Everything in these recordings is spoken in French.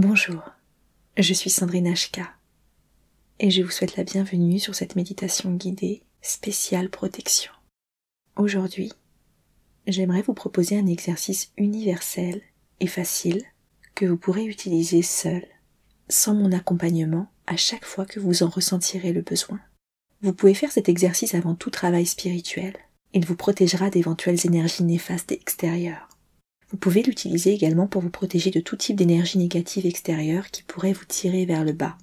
Bonjour, je suis Sandrine HK et je vous souhaite la bienvenue sur cette méditation guidée spéciale protection. Aujourd'hui, j'aimerais vous proposer un exercice universel et facile que vous pourrez utiliser seul, sans mon accompagnement, à chaque fois que vous en ressentirez le besoin. Vous pouvez faire cet exercice avant tout travail spirituel. Il vous protégera d'éventuelles énergies néfastes extérieures. Vous pouvez l'utiliser également pour vous protéger de tout type d'énergie négative extérieure qui pourrait vous tirer vers le bas.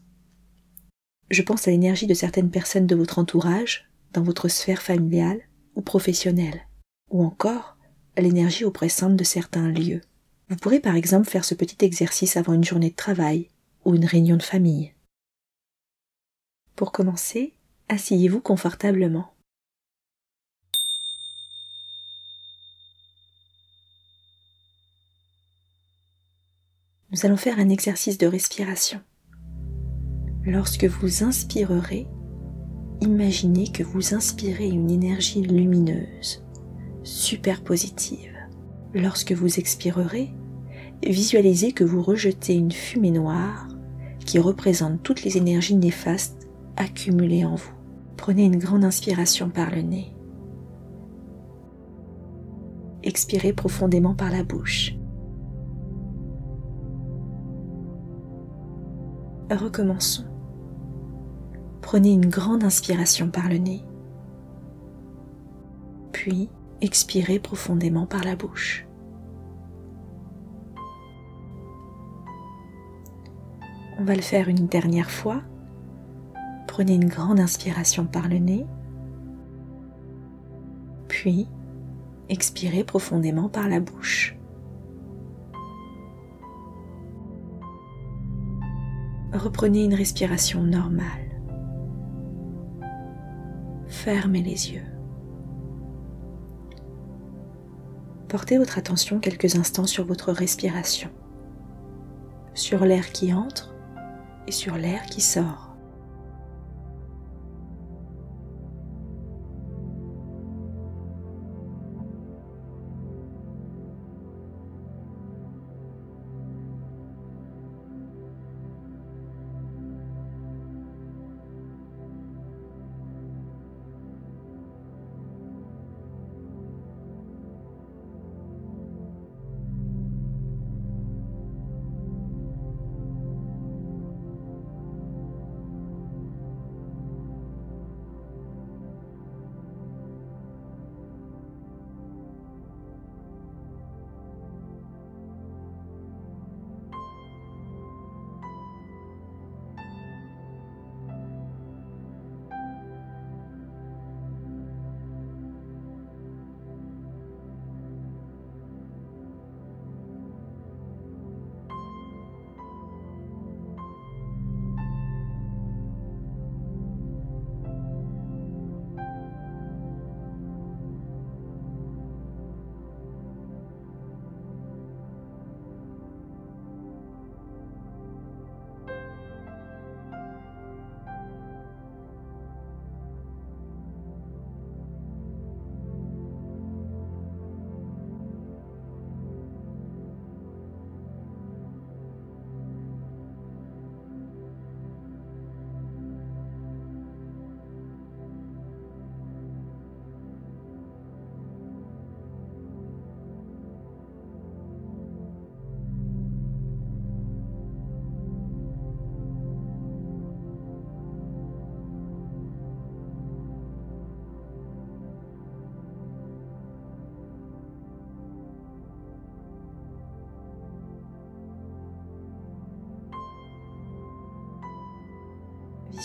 Je pense à l'énergie de certaines personnes de votre entourage, dans votre sphère familiale ou professionnelle, ou encore à l'énergie oppressante de certains lieux. Vous pourrez par exemple faire ce petit exercice avant une journée de travail ou une réunion de famille. Pour commencer, asseyez-vous confortablement. Nous allons faire un exercice de respiration. Lorsque vous inspirerez, imaginez que vous inspirez une énergie lumineuse, super positive. Lorsque vous expirerez, visualisez que vous rejetez une fumée noire qui représente toutes les énergies néfastes accumulées en vous. Prenez une grande inspiration par le nez. Expirez profondément par la bouche. Recommençons. Prenez une grande inspiration par le nez, puis expirez profondément par la bouche. On va le faire une dernière fois. Prenez une grande inspiration par le nez, puis expirez profondément par la bouche. Reprenez une respiration normale. Fermez les yeux. Portez votre attention quelques instants sur votre respiration, sur l'air qui entre et sur l'air qui sort.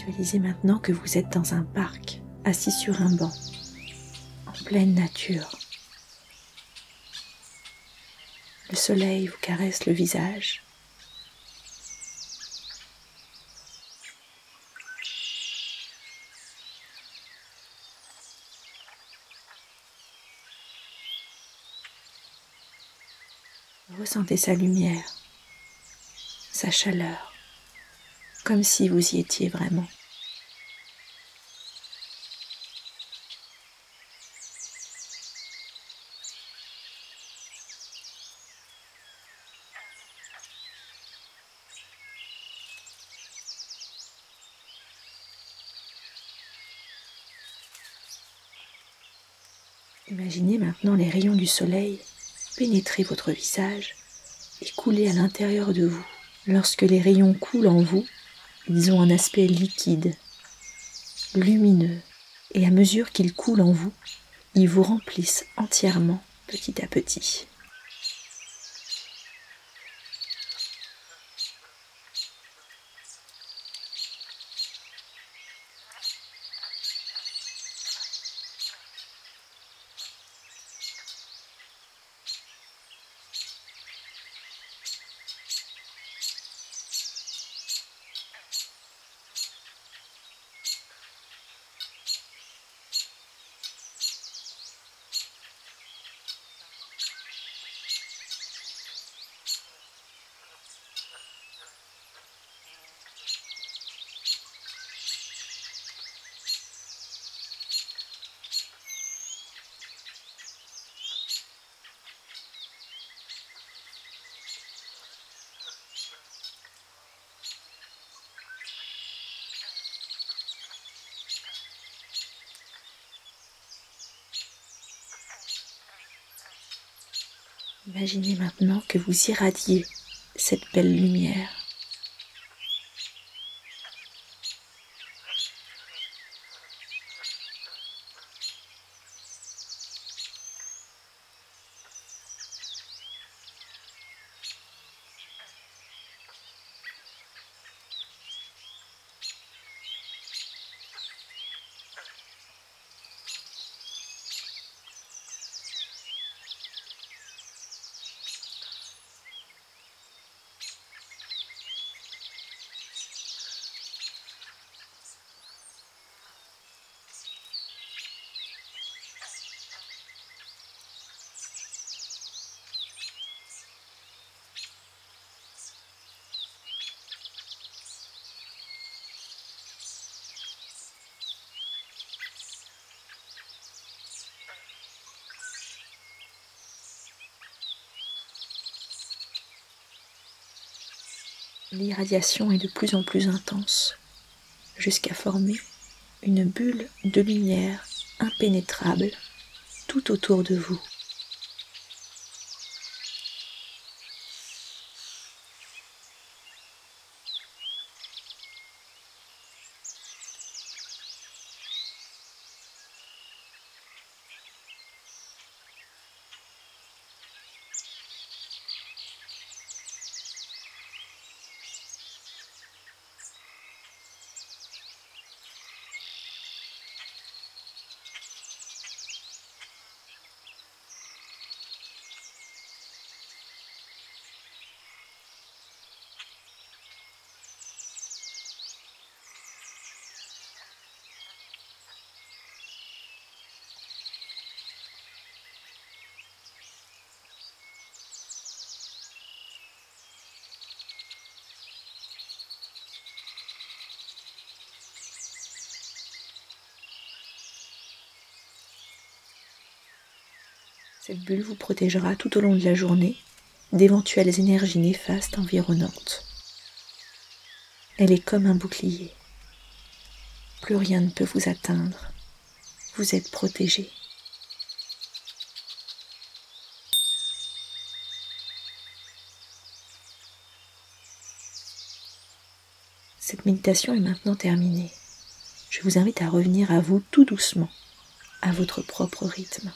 Visualisez maintenant que vous êtes dans un parc, assis sur un banc, en pleine nature. Le soleil vous caresse le visage. Ressentez sa lumière, sa chaleur comme si vous y étiez vraiment. Imaginez maintenant les rayons du soleil pénétrer votre visage et couler à l'intérieur de vous. Lorsque les rayons coulent en vous, ils ont un aspect liquide, lumineux, et à mesure qu'ils coulent en vous, ils vous remplissent entièrement petit à petit. Imaginez maintenant que vous irradiez cette belle lumière. L'irradiation est de plus en plus intense, jusqu'à former une bulle de lumière impénétrable tout autour de vous. Cette bulle vous protégera tout au long de la journée d'éventuelles énergies néfastes environnantes. Elle est comme un bouclier. Plus rien ne peut vous atteindre. Vous êtes protégé. Cette méditation est maintenant terminée. Je vous invite à revenir à vous tout doucement, à votre propre rythme.